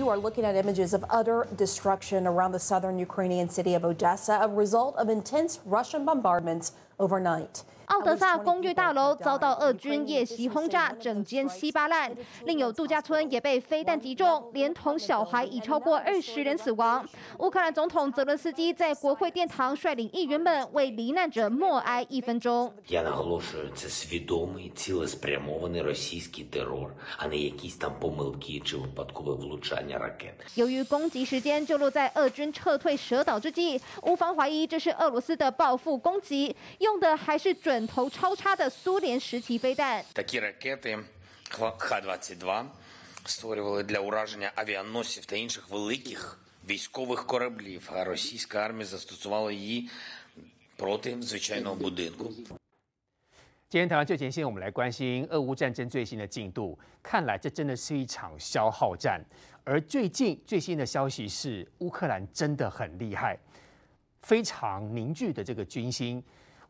You are looking at images of utter destruction around the southern Ukrainian city of Odessa, a result of intense Russian bombardments overnight. 奥德萨公寓大楼遭到俄军夜袭轰炸，整间稀巴烂；另有度假村也被飞弹击中，连同小孩已超过二十人死亡。乌克兰总统泽伦斯基在国会殿堂率领议员们为罹难者默哀一分钟。由于攻击时间就落在俄军撤退蛇岛之际，乌方怀疑这是俄罗斯的报复攻击，用的还是准。头超差的苏联时期飞弹。今天台湾最前线，我们来关心俄乌战争最新的进度。看来这真的是一场消耗战。而最近最新的消息是，乌克兰真的很厉害，非常凝聚的这个军心。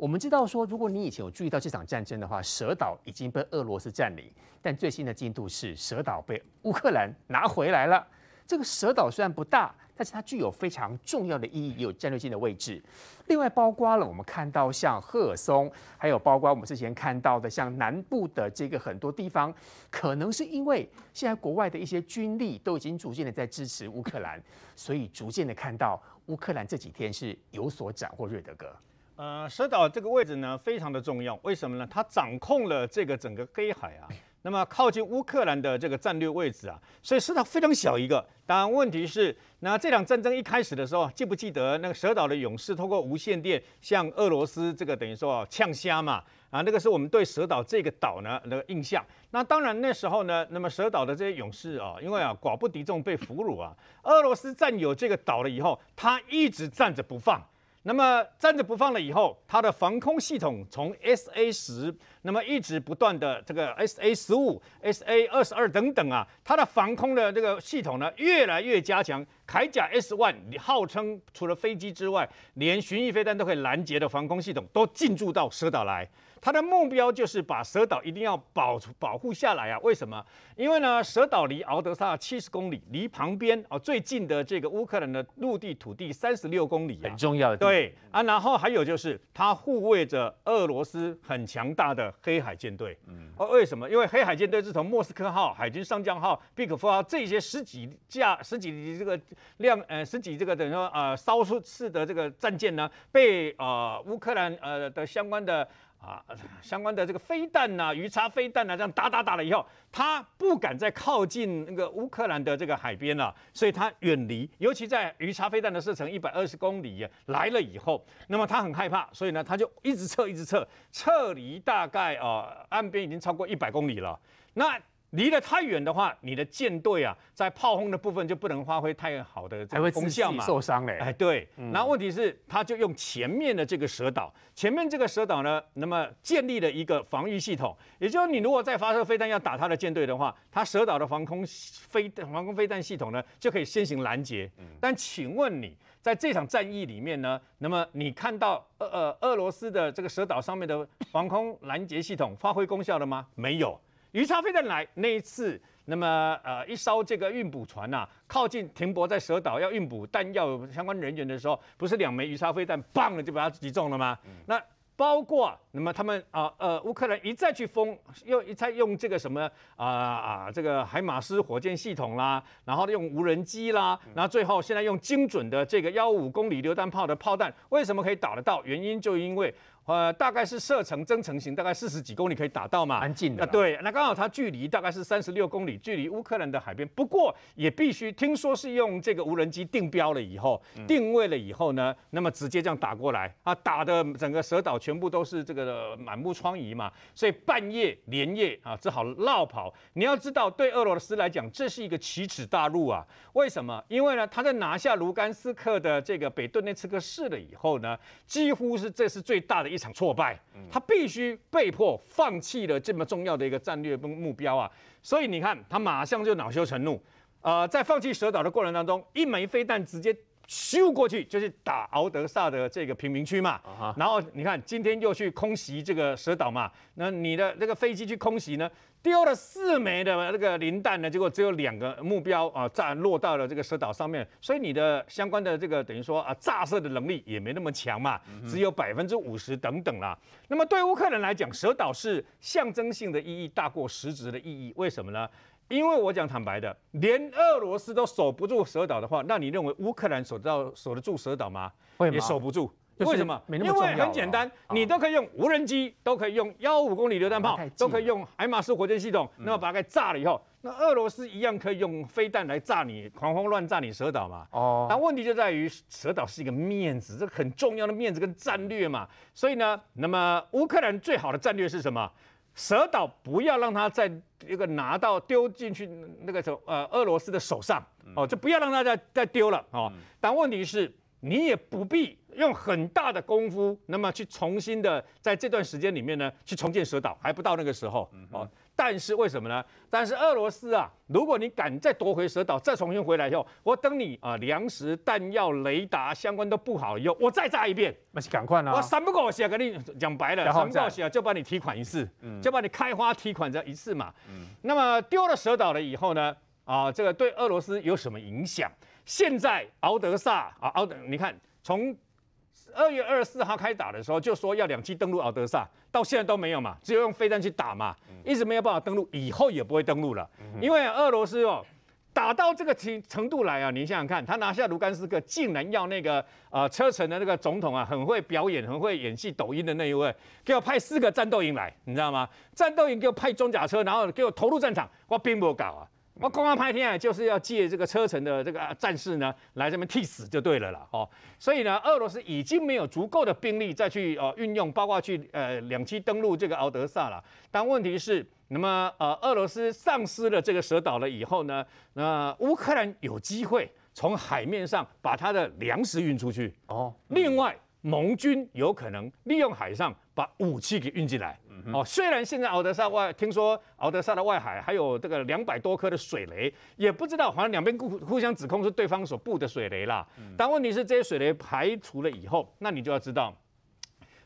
我们知道说，如果你以前有注意到这场战争的话，蛇岛已经被俄罗斯占领，但最新的进度是蛇岛被乌克兰拿回来了。这个蛇岛虽然不大，但是它具有非常重要的意义，也有战略性的位置。另外，包括了我们看到像赫尔松，还有包括我们之前看到的像南部的这个很多地方，可能是因为现在国外的一些军力都已经逐渐的在支持乌克兰，所以逐渐的看到乌克兰这几天是有所斩获。瑞德哥。呃，蛇岛这个位置呢，非常的重要。为什么呢？它掌控了这个整个黑海啊，那么靠近乌克兰的这个战略位置啊，所以蛇岛非常小一个。当然，问题是，那这场战争一开始的时候，记不记得那个蛇岛的勇士通过无线电向俄罗斯这个等于说呛虾嘛？啊，那个是我们对蛇岛这个岛呢那个印象。那当然那时候呢，那么蛇岛的这些勇士啊，因为啊寡不敌众被俘虏啊，俄罗斯占有这个岛了以后，他一直站着不放。那么站着不放了以后，它的防空系统从 SA 十，那么一直不断的这个 SA 十五、SA 二十二等等啊，它的防空的这个系统呢越来越加强。铠甲 S one 号称除了飞机之外，连巡弋飞弹都可以拦截的防空系统都进驻到蛇岛来。他的目标就是把蛇岛一定要保保护下来啊！为什么？因为呢，蛇岛离敖德萨七十公里，离旁边哦最近的这个乌克兰的陆地土地三十六公里，很重要的。对啊，然后还有就是它护卫着俄罗斯很强大的黑海舰队。嗯，哦，为什么？因为黑海舰队是从莫斯科号、海军上将号、毕可夫号这些十几架、十几这个量呃十几这个等于说呃烧出式的这个战舰呢，被呃乌克兰呃的相关的。啊，相关的这个飞弹呐、鱼叉飞弹呐、这样打打打了以后，他不敢再靠近那个乌克兰的这个海边了，所以他远离。尤其在鱼叉飞弹的射程一百二十公里来了以后，那么他很害怕，所以呢，他就一直撤，一直撤，撤离大概啊、岸边已经超过一百公里了。那离得太远的话，你的舰队啊，在炮轰的部分就不能发挥太好的这个功效嘛，受伤嘞。哎，对。然后问题是，他就用前面的这个蛇岛，前面这个蛇岛呢，那么建立了一个防御系统，也就是你如果再发射飞弹要打他的舰队的话，他蛇岛的防空飞防空飞弹系统呢，就可以先行拦截。但请问你在这场战役里面呢，那么你看到俄呃俄罗斯的这个蛇岛上面的防空拦截系统发挥功效了吗？没有。鱼叉飞弹来那一次，那么呃一艘这个运补船呐、啊，靠近停泊在蛇岛要运补弹药相关人员的时候，不是两枚鱼叉飞弹棒了就把它击中了吗？嗯、那包括那么他们啊呃乌克兰一再去封，又一再用这个什么啊啊这个海马斯火箭系统啦，然后用无人机啦，然后最后现在用精准的这个幺五公里榴弹炮的炮弹，为什么可以打得到？原因就因为。呃，大概是射程增程型，大概四十几公里可以打到嘛？蛮近的。啊，对，那刚好它距离大概是三十六公里，距离乌克兰的海边。不过也必须听说是用这个无人机定标了以后，定位了以后呢，那么直接这样打过来啊，打的整个蛇岛全部都是这个满目疮痍嘛。所以半夜连夜啊，只好绕跑。你要知道，对俄罗斯来讲，这是一个奇耻大辱啊。为什么？因为呢，他在拿下卢甘斯克的这个北顿涅茨克市了以后呢，几乎是这是最大的一场挫败，他必须被迫放弃了这么重要的一个战略目标啊！所以你看，他马上就恼羞成怒，呃，在放弃蛇岛的过程当中，一枚飞弹直接咻过去就是打敖德萨的这个平民区嘛。然后你看今天又去空袭这个蛇岛嘛，那你的那个飞机去空袭呢？丢了四枚的那个磷弹呢，结果只有两个目标啊炸落到了这个蛇岛上面，所以你的相关的这个等于说啊炸射的能力也没那么强嘛，只有百分之五十等等啦。那么对乌克兰来讲，蛇岛是象征性的意义大过实质的意义，为什么呢？因为我讲坦白的，连俄罗斯都守不住蛇岛的话，那你认为乌克兰守到守得住蛇岛吗？也守不住。为什么？因为很简单，你都可以用无人机，都可以用幺五公里榴弹炮，都可以用海马斯火箭系统，那么把它给炸了以后，那俄罗斯一样可以用飞弹来炸你，狂轰乱炸你蛇岛嘛。哦。但问题就在于蛇岛是一个面子，这很重要的面子跟战略嘛。所以呢，那么乌克兰最好的战略是什么？蛇岛不要让它在一个拿到丢进去那个手呃俄罗斯的手上哦，就不要让它再再丢了哦。但问题是。你也不必用很大的功夫，那么去重新的在这段时间里面呢，去重建蛇岛，还不到那个时候哦。但是为什么呢？但是俄罗斯啊，如果你敢再夺回蛇岛，再重新回来以后，我等你啊，粮食、弹药、雷达相关都不好以后，我再炸一遍，那是赶快啦！我三不狗血跟你讲白了，三不狗血就把你提款一次，就把你开花提款这一次嘛。那么丢了蛇岛了以后呢，啊，这个对俄罗斯有什么影响？现在敖德萨啊，敖德，你看从二月二十四号开打的时候就说要两栖登陆敖德萨，到现在都没有嘛，只有用飞弹去打嘛，一直没有办法登陆，以后也不会登陆了，因为俄罗斯哦打到这个程程度来啊，你想想看，他拿下卢甘斯克，竟然要那个呃车臣的那个总统啊，很会表演、很会演戏、抖音的那一位，给我派四个战斗营来，你知道吗？战斗营给我派装甲车，然后给我投入战场，我并不搞啊。我公安拍天啊，就是要借这个车臣的这个战士呢，来这边替死就对了啦。哦，所以呢，俄罗斯已经没有足够的兵力再去呃运用，包括去呃两栖登陆这个敖德萨了。但问题是，那么呃俄罗斯丧失了这个蛇岛了以后呢，那乌克兰有机会从海面上把它的粮食运出去。哦，另外盟军有可能利用海上把武器给运进来。哦，虽然现在敖德萨外，听说敖德萨的外海还有这个两百多颗的水雷，也不知道，好像两边互互相指控是对方所布的水雷啦。但问题是这些水雷排除了以后，那你就要知道，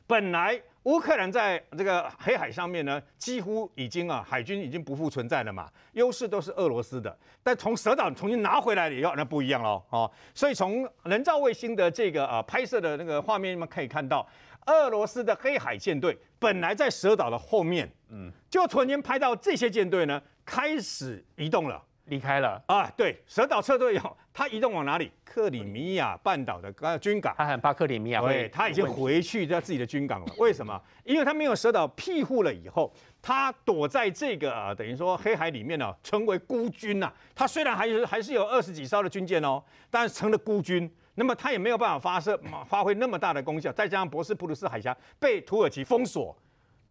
本来乌克兰在这个黑海上面呢，几乎已经啊海军已经不复存在了嘛，优势都是俄罗斯的。但从蛇岛重新拿回来了以后，那不一样喽。哦，所以从人造卫星的这个啊拍摄的那个画面，你们可以看到。俄罗斯的黑海舰队本来在蛇岛的后面，嗯，就突然间拍到这些舰队呢开始移动了，离开了啊。对，蛇岛撤退以后，他移动往哪里？克里米亚半岛的军港。他很怕克里米亚，对，他已经回去在自己的军港了。为什么？因为他没有蛇岛庇护了以后，他躲在这个啊，等于说黑海里面呢，成为孤军呐。他虽然还是还是有二十几艘的军舰哦，但是成了孤军。那么他也没有办法发射，发挥那么大的功效，再加上博斯普鲁斯海峡被土耳其封锁，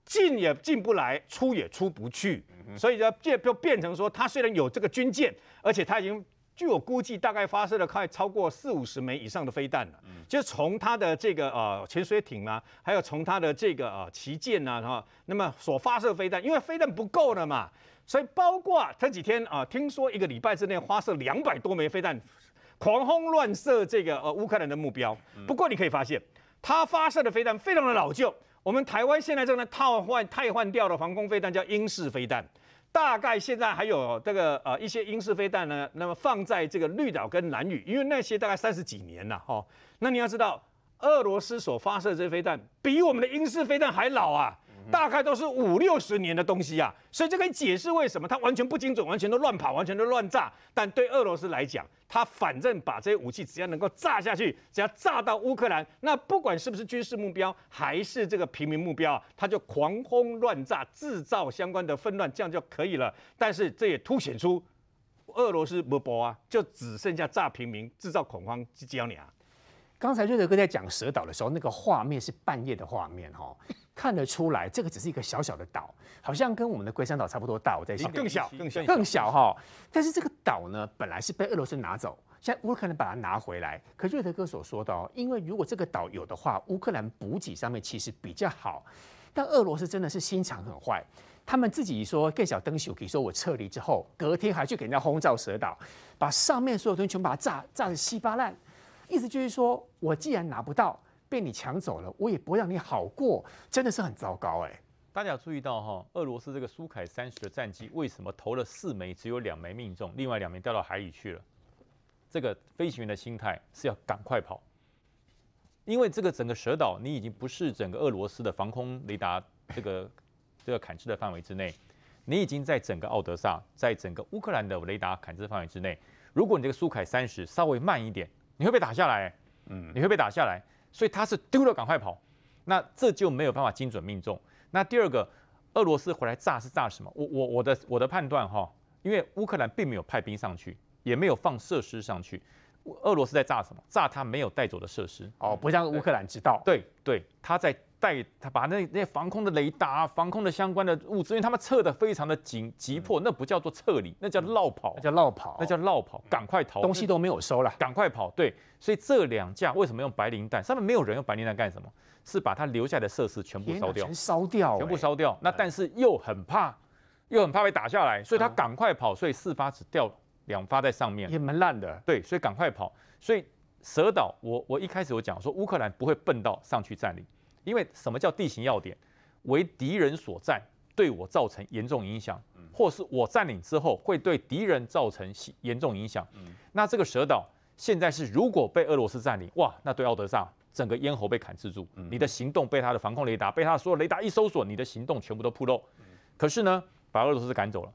进也进不来，出也出不去，所以就变就变成说，它虽然有这个军舰，而且它已经据我估计大概发射了快超过四五十枚以上的飞弹了，就是从它的这个呃潜水艇啊，还有从它的这个呃旗舰啊，哈，那么所发射飞弹，因为飞弹不够了嘛，所以包括这几天啊，听说一个礼拜之内发射两百多枚飞弹。狂轰乱射这个呃乌克兰的目标，不过你可以发现，它发射的飞弹非常的老旧。我们台湾现在正在套换、汰换掉的防空飞弹叫英式飞弹，大概现在还有这个呃一些英式飞弹呢，那么放在这个绿岛跟南屿，因为那些大概三十几年了哈。那你要知道，俄罗斯所发射这些飞弹比我们的英式飞弹还老啊。大概都是五六十年的东西啊，所以这可以解释为什么它完全不精准，完全都乱跑，完全都乱炸。但对俄罗斯来讲，它反正把这些武器只要能够炸下去，只要炸到乌克兰，那不管是不是军事目标，还是这个平民目标，它就狂轰乱炸，制造相关的纷乱，这样就可以了。但是这也凸显出俄罗斯不博啊，就只剩下炸平民，制造恐慌，只教你啊。刚才瑞德哥在讲蛇岛的时候，那个画面是半夜的画面哈。看得出来，这个只是一个小小的岛，好像跟我们的龟山岛差不多大。我在想，更小，更小，更小哈。但是这个岛呢，本来是被俄罗斯拿走，现在乌克兰把它拿回来。可瑞德哥所说的哦，因为如果这个岛有的话，乌克兰补给上面其实比较好。但俄罗斯真的是心肠很坏，他们自己说更小登手，可以说我撤离之后，隔天还去给人家轰炸蛇岛，把上面所有东西全部把它炸炸得稀巴烂。意思就是说我既然拿不到，被你抢走了，我也不让你好过，真的是很糟糕哎。大家有注意到哈，俄罗斯这个苏凯三十的战机为什么投了四枚，只有两枚命中，另外两枚掉到海里去了？这个飞行员的心态是要赶快跑，因为这个整个蛇岛你已经不是整个俄罗斯的防空雷达这个这个感知的范围之内，你已经在整个奥德萨，在整个乌克兰的雷达感知范围之内。如果你这个苏凯三十稍微慢一点，你会被打下来，嗯，你会被打下来，所以他是丢了赶快跑，那这就没有办法精准命中。那第二个，俄罗斯回来炸是炸什么？我我我的我的判断哈，因为乌克兰并没有派兵上去，也没有放设施上去，俄罗斯在炸什么？炸他没有带走的设施哦，不让乌克兰知道。对对，他在带他把那那些防空的雷达、防空的相关的物资，因为他们撤的非常的紧急迫，那不叫做撤离，那叫绕跑，那叫绕跑，那叫绕跑，赶快逃，东西都没有收了，赶快跑。对，所以这两架为什么用白磷弹？上面没有人用白磷弹干什么？是把他留下的设施全部烧掉，全烧掉，全部烧掉。那但是又很怕，又很怕被打下来，所以他赶快跑。所以四发只掉两发在上面，也蛮烂的。对，所以赶快跑。所以蛇岛，我我一开始我讲说乌克兰不会笨到上去占领，因为什么叫地形要点？为敌人所占，对我造成严重影响，或是我占领之后会对敌人造成严重影响。那这个蛇岛现在是如果被俄罗斯占领，哇，那对奥德萨。整个咽喉被砍制住，你的行动被他的防空雷达，被他的所有雷达一搜索，你的行动全部都暴露。可是呢，把俄罗斯赶走了，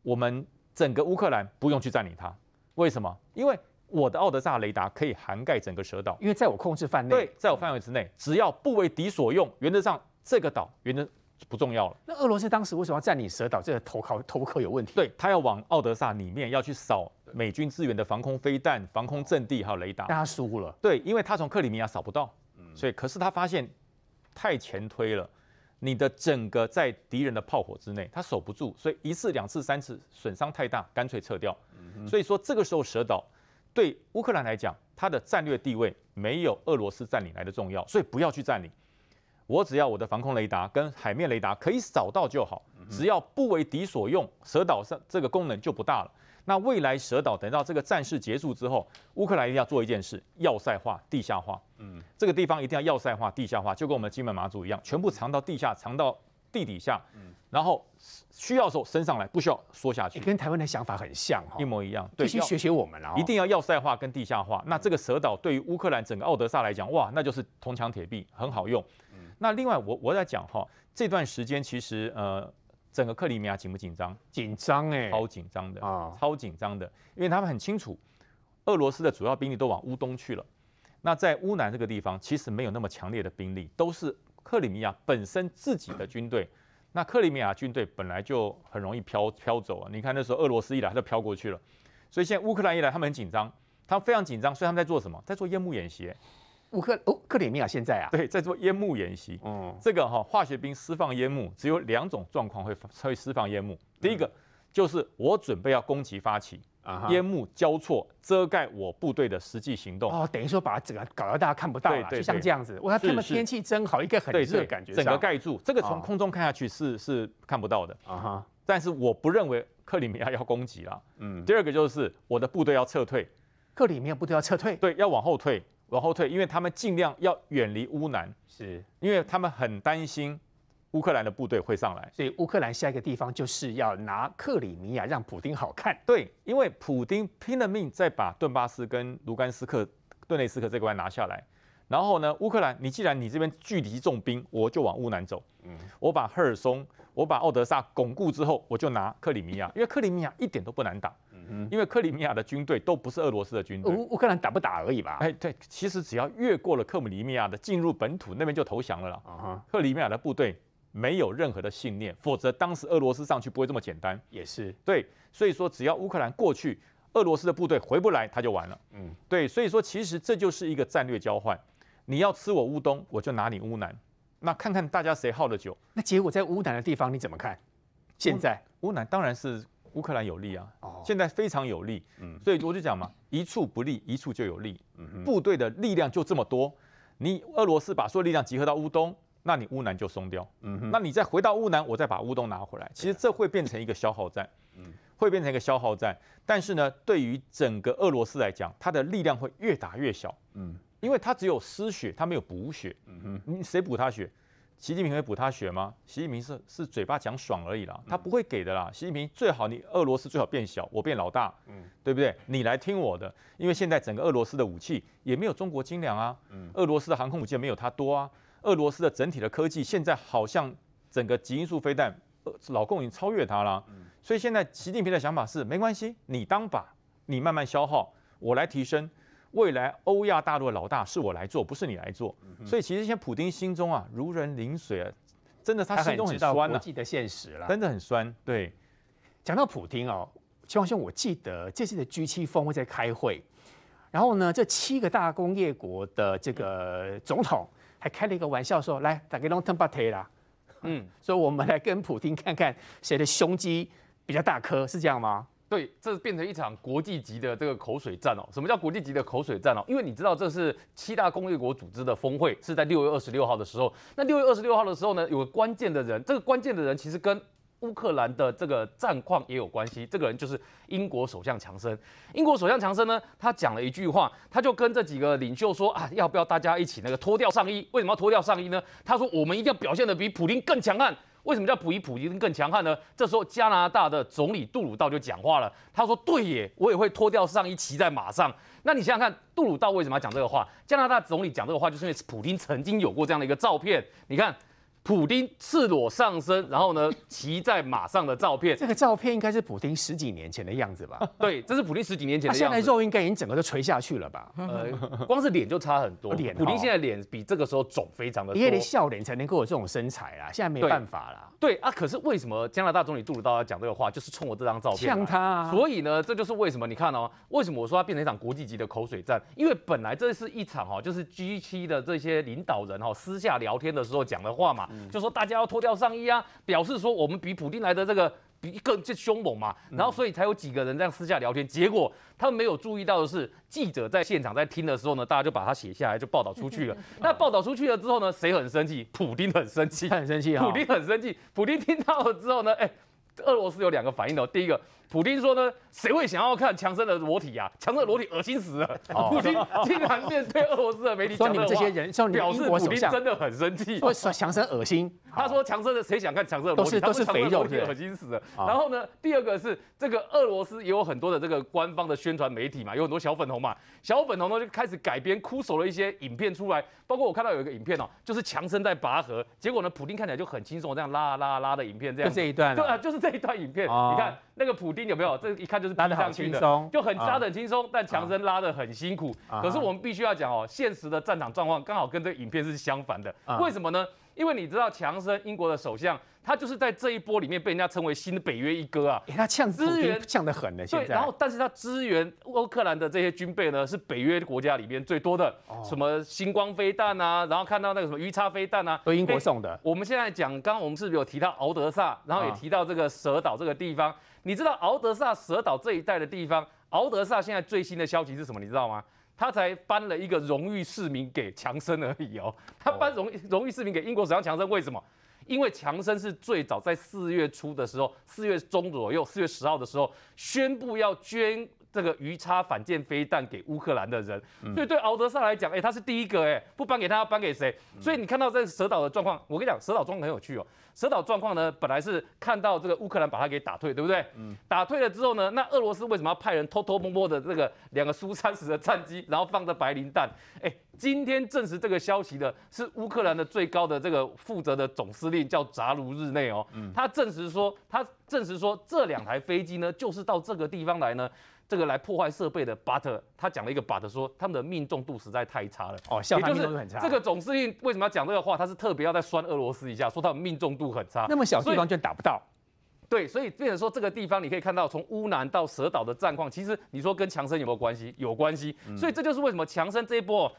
我们整个乌克兰不用去占领它。为什么？因为我的奥德萨雷达可以涵盖整个蛇岛，因为在我控制范内。对，在我范围之内，只要不为敌所用，原则上这个岛原则不重要了。那俄罗斯当时为什么要占领蛇岛？这个投靠投靠有问题。对，他要往奥德萨里面要去扫。美军支援的防空飞弹、防空阵地还有雷达，但他输了。对，因为他从克里米亚扫不到，所以可是他发现太前推了，你的整个在敌人的炮火之内，他守不住，所以一次、两次、三次损伤太大，干脆撤掉。所以说这个时候蛇岛对乌克兰来讲，它的战略地位没有俄罗斯占领来的重要，所以不要去占领。我只要我的防空雷达跟海面雷达可以扫到就好，只要不为敌所用，蛇岛上这个功能就不大了。那未来蛇岛等到这个战事结束之后，乌克兰一定要做一件事：要塞化、地下化。嗯，这个地方一定要要塞化、地下化，就跟我们金门马祖一样，全部藏到地下、藏到地底下。嗯，然后需要的时候升上来，不需要缩下去。跟台湾的想法很像哈，一模一样。对，学学我们啊，一定要要塞化跟地下化。那这个蛇岛对于乌克兰整个奥德萨来讲，哇，那就是铜墙铁壁，很好用。嗯，那另外我我在讲哈，这段时间其实呃。整个克里米亚紧不紧张？紧张哎，超紧张的啊，超紧张的，因为他们很清楚，俄罗斯的主要兵力都往乌东去了。那在乌南这个地方，其实没有那么强烈的兵力，都是克里米亚本身自己的军队。那克里米亚军队本来就很容易飘飘走啊。你看那时候俄罗斯一来，他就飘过去了。所以现在乌克兰一来，他们很紧张，他们非常紧张，所以他们在做什么？在做烟幕演习。乌克哦，克里米亚现在啊，对，在做烟幕演习。嗯，这个哈、哦、化学兵释放烟幕，只有两种状况会会释放烟幕。第一个就是我准备要攻击发起，啊，烟幕交错遮盖我部队的实际行动。哦，等于说把整个搞到大家看不到了，就像这样子。哇，他们天气真好，一个很热的感觉，整个盖住。这个从空中看下去是是看不到的。啊哈，但是我不认为克里米亚要攻击了。嗯，第二个就是我的部队要撤退，克里米亚部队要撤退，对，要往后退。往后退，因为他们尽量要远离乌南，是因为他们很担心乌克兰的部队会上来，所以乌克兰下一个地方就是要拿克里米亚，让普丁好看。对，因为普丁拼了命再把顿巴斯跟卢甘斯克、顿内斯克这块拿下来，然后呢，乌克兰，你既然你这边距离重兵，我就往乌南走，嗯，我把赫尔松，我把奥德萨巩固之后，我就拿克里米亚，因为克里米亚一点都不难打。嗯，因为克里米亚的军队都不是俄罗斯的军队，乌乌克兰打不打而已吧？哎，对，其实只要越过了克里米亚的进入本土那边就投降了啦。克里米亚的部队没有任何的信念，否则当时俄罗斯上去不会这么简单。也是对，所以说只要乌克兰过去，俄罗斯的部队回不来，他就完了。嗯，对，所以说其实这就是一个战略交换，你要吃我乌东，我就拿你乌南，那看看大家谁耗得久。那结果在乌南的地方你怎么看？现在乌南当然是。乌克兰有利啊，现在非常有利，嗯所以我就讲嘛，一处不利，一处就有利。嗯部队的力量就这么多，你俄罗斯把所有力量集合到乌东，那你乌南就松掉。嗯那你再回到乌南，我再把乌东拿回来，其实这会变成一个消耗战。嗯会变成一个消耗战。但是呢，对于整个俄罗斯来讲，它的力量会越打越小。嗯，因为它只有失血，它没有补血。嗯哼，你谁补它血？习近平会补他血吗？习近平是是嘴巴讲爽而已啦，他不会给的啦。习近平最好你俄罗斯最好变小，我变老大，嗯，对不对？你来听我的，因为现在整个俄罗斯的武器也没有中国精良啊，嗯，俄罗斯的航空母舰没有它多啊，俄罗斯的整体的科技现在好像整个极音速飞弹，老共已经超越它了，所以现在习近平的想法是没关系，你当把，你慢慢消耗，我来提升。未来欧亚大陆的老大是我来做，不是你来做。所以其实现在普丁心中啊如人饮水啊，真的他心中很酸啊。国际的现实了，真的很酸。对，讲到普丁哦，嶔煌兄，我记得这次的 G 七峰会在开会，然后呢，这七个大工业国的这个总统还开了一个玩笑说：“来，大家拢吞巴特啦。”嗯，所以我们来跟普京看看谁的胸肌比较大颗，是这样吗？对，这变成一场国际级的这个口水战哦。什么叫国际级的口水战哦？因为你知道这是七大工业国组织的峰会，是在六月二十六号的时候。那六月二十六号的时候呢，有个关键的人，这个关键的人其实跟乌克兰的这个战况也有关系。这个人就是英国首相强生。英国首相强生呢，他讲了一句话，他就跟这几个领袖说啊，要不要大家一起那个脱掉上衣？为什么要脱掉上衣呢？他说我们一定要表现得比普丁更强悍。为什么叫普伊普丁更强悍呢？这时候加拿大的总理杜鲁道就讲话了，他说：“对耶，我也会脱掉上衣骑在马上。”那你想想看，杜鲁道为什么要讲这个话？加拿大总理讲这个话，就是因为普丁曾经有过这样的一个照片。你看。普丁赤裸上身，然后呢，骑在马上的照片。这个照片应该是普丁十几年前的样子吧？对，这是普丁十几年前的样子。他现在肉应该已经整个都垂下去了吧？呃，光是脸就差很多。脸，普丁现在脸比这个时候肿非常的多。你也得笑脸才能够有这种身材啦，现在没办法啦。对，啊，可是为什么加拿大总理杜鲁道要讲这个话？就是冲我这张照片。呛他啊。所以呢，这就是为什么你看哦，为什么我说它变成一场国际级的口水战？因为本来这是一场哈，就是 G7 的这些领导人哈私下聊天的时候讲的话嘛，就说大家要脱掉上衣啊，表示说我们比普丁来的这个比更就凶猛嘛，然后所以才有几个人这样私下聊天。结果他们没有注意到的是，记者在现场在听的时候呢，大家就把它写下来，就报道出去了。那报道出去了之后呢，谁很生气？普丁很生气，很生气啊！普丁很生气，普丁听到了之后呢，哎，俄罗斯有两个反应的，第一个。普丁说呢，谁会想要看强生的裸体啊？强生的裸体恶心死了。哦、普京竟然面对俄罗斯的媒体说你们这些人，表示普丁真的很生气，说强生恶心。他说强生的谁想看强生的裸体？都是都是肥肉，恶心死了。然后呢，第二个是这个俄罗斯也有很多的这个官方的宣传媒体嘛，有很多小粉红嘛，小粉红呢就开始改编枯手的一些影片出来，包括我看到有一个影片哦，就是强生在拔河，结果呢，普丁看起来就很轻松，这样拉拉拉的影片这样。就这一段。对啊，就是这一段影片，你看。那个普丁有没有？这一看就是拉得很轻松，就很拉得很轻松，但强森拉得很辛苦。可是我们必须要讲哦，现实的战场状况刚好跟这个影片是相反的。为什么呢？因为你知道强森英国的首相，他就是在这一波里面被人家称为新的北约一哥啊。他呛资源呛得很呢，现在。对，然后但是他支援乌克兰的这些军备呢，是北约国家里面最多的。什么星光飞弹啊，然后看到那个什么鱼叉飞弹啊，都英国送的。我们现在讲，刚刚我们是不是有提到敖德萨，然后也提到这个蛇岛这个地方？你知道敖德萨蛇岛这一带的地方，敖德萨现在最新的消息是什么？你知道吗？他才颁了一个荣誉市民给强生而已哦。他颁荣荣誉市民给英国首相强生，为什么？因为强生是最早在四月初的时候，四月中左右，四月十号的时候宣布要捐这个鱼叉反舰飞弹给乌克兰的人。所以对敖德萨来讲，哎，他是第一个，哎，不颁给他，要颁给谁？所以你看到这个蛇岛的状况，我跟你讲，蛇岛状况很有趣哦。蛇岛状况呢，本来是看到这个乌克兰把他给打退，对不对？嗯。打退了之后呢，那俄罗斯为什么要派人偷偷摸摸的这个两个苏三十的战机，然后放着白磷弹？哎，今天证实这个消息的是乌克兰的最高的这个负责的总司令叫扎卢日内哦。嗯。他证实说，他证实说这两台飞机呢，就是到这个地方来呢。这个来破坏设备的，but 他讲了一个 but 说他们的命中度实在太差了。哦，也就是这个总司令为什么要讲这个话？他是特别要再酸俄罗斯一下，说他们命中度很差。那么小地方就打不到。对，所以变成说这个地方你可以看到，从乌南到蛇岛的战况，其实你说跟强生有没有关系？有关系。所以这就是为什么强生这一波，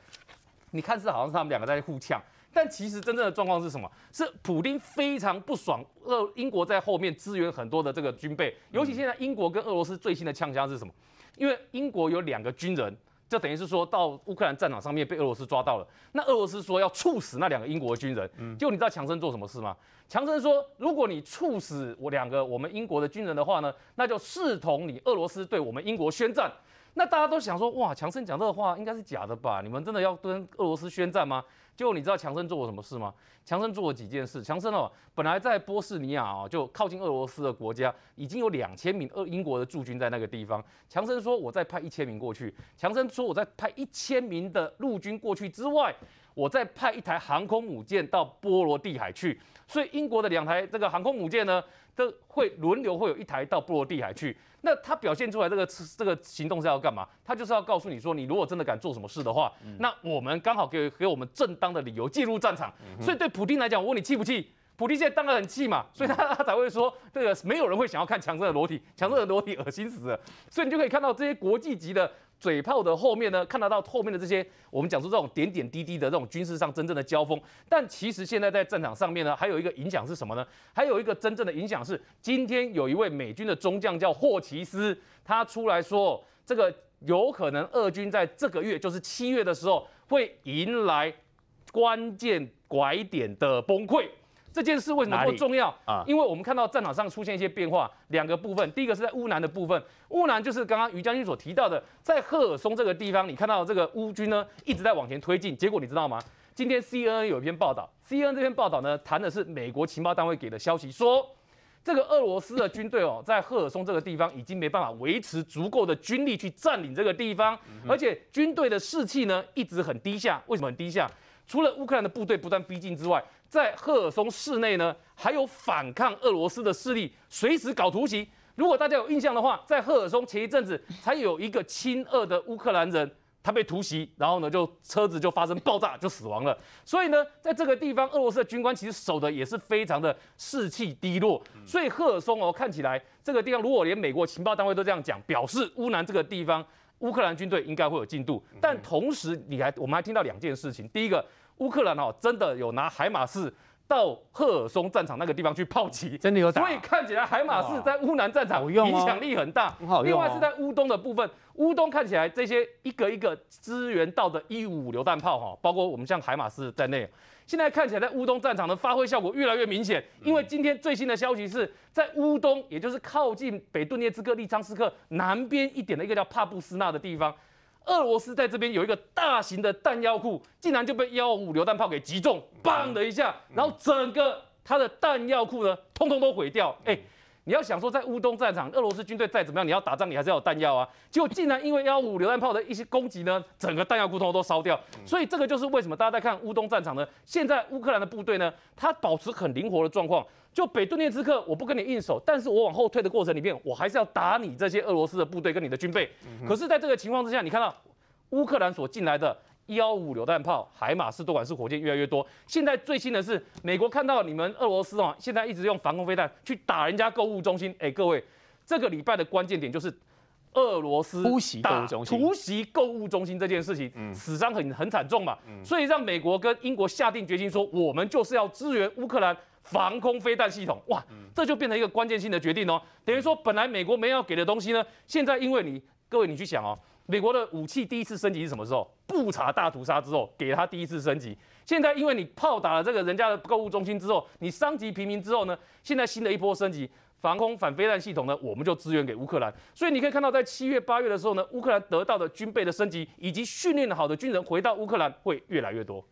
你看似好像是他们两个在互呛。但其实真正的状况是什么？是普丁非常不爽，俄英国在后面支援很多的这个军备，尤其现在英国跟俄罗斯最新的呛枪是什么？因为英国有两个军人就等于是说到乌克兰战场上面被俄罗斯抓到了。那俄罗斯说要处死那两个英国军人，结果你知道强生做什么事吗？强生说，如果你处死我两个我们英国的军人的话呢，那就视同你俄罗斯对我们英国宣战。那大家都想说，哇，强生讲这个话应该是假的吧？你们真的要跟俄罗斯宣战吗？结果你知道强生做了什么事吗？强生做了几件事。强生哦，本来在波士尼亚哦，就靠近俄罗斯的国家，已经有两千名俄英国的驻军在那个地方。强生说，我再派一千名过去。强生说，我再派一千名的陆军过去之外，我再派一台航空母舰到波罗的海去。所以英国的两台这个航空母舰呢，都会轮流会有一台到波罗的海去。那它表现出来这个这个行动是要干嘛？它就是要告诉你说，你如果真的敢做什么事的话，那我们刚好给给我们正当的理由进入战场。所以对普京来讲，我问你气不气？普丁现在当然很气嘛，所以他他才会说这个没有人会想要看强生的裸体，强生的裸体恶心死了。所以你就可以看到这些国际级的。嘴炮的后面呢，看得到后面的这些，我们讲出这种点点滴滴的这种军事上真正的交锋。但其实现在在战场上面呢，还有一个影响是什么呢？还有一个真正的影响是，今天有一位美军的中将叫霍奇斯，他出来说，这个有可能俄军在这个月，就是七月的时候，会迎来关键拐点的崩溃。这件事为什么不重要啊？因为我们看到战场上出现一些变化，两个部分。第一个是在乌南的部分，乌南就是刚刚于将军所提到的，在赫尔松这个地方，你看到这个乌军呢一直在往前推进。结果你知道吗？今天 CNN 有一篇报道，CNN 这篇报道呢谈的是美国情报单位给的消息，说这个俄罗斯的军队哦，在赫尔松这个地方已经没办法维持足够的军力去占领这个地方，而且军队的士气呢一直很低下。为什么很低下？除了乌克兰的部队不断逼近之外，在赫尔松市内呢，还有反抗俄罗斯的势力随时搞突袭。如果大家有印象的话，在赫尔松前一阵子才有一个亲俄的乌克兰人，他被突袭，然后呢就车子就发生爆炸，就死亡了。所以呢，在这个地方，俄罗斯的军官其实守的也是非常的士气低落。所以赫尔松哦，看起来这个地方如果连美国情报单位都这样讲，表示乌南这个地方乌克兰军队应该会有进度。但同时，你还我们还听到两件事情，第一个。乌克兰哦，真的有拿海马士到赫尔松战场那个地方去炮击，真的有打，所以看起来海马士在乌南战场影响力很大。另外是在乌东的部分，乌东看起来这些一个一个支援到的一五五榴弹炮哈，包括我们像海马士在内，现在看起来在乌东战场的发挥效果越来越明显。因为今天最新的消息是在乌东，也就是靠近北顿涅茨克、利昌斯克南边一点的一个叫帕布斯纳的地方。俄罗斯在这边有一个大型的弹药库，竟然就被幺五榴弹炮给击中，砰的一下，然后整个它的弹药库呢，通通都毁掉。哎，你要想说在乌东战场，俄罗斯军队再怎么样，你要打仗你还是要有弹药啊。结果竟然因为幺五榴弹炮的一些攻击呢，整个弹药库通通都烧掉。所以这个就是为什么大家在看乌东战场呢？现在乌克兰的部队呢，它保持很灵活的状况。就北顿涅茨克，我不跟你硬手，但是我往后退的过程里面，我还是要打你这些俄罗斯的部队跟你的军备。可是，在这个情况之下，你看到乌克兰所进来的幺五榴弹炮、海马斯多管式火箭越来越多。现在最新的是，美国看到你们俄罗斯哦，现在一直用防空飞弹去打人家购物中心。哎，各位，这个礼拜的关键点就是俄罗斯突袭购物中心，突袭购物中心这件事情，死伤很很惨重嘛。所以让美国跟英国下定决心说，我们就是要支援乌克兰。防空飞弹系统，哇，这就变成一个关键性的决定哦。等于说，本来美国没要给的东西呢，现在因为你各位你去想哦，美国的武器第一次升级是什么时候？布查大屠杀之后给他第一次升级。现在因为你炮打了这个人家的购物中心之后，你伤及平民之后呢，现在新的一波升级，防空反飞弹系统呢，我们就支援给乌克兰。所以你可以看到，在七月八月的时候呢，乌克兰得到的军备的升级，以及训练好的军人回到乌克兰会越来越多。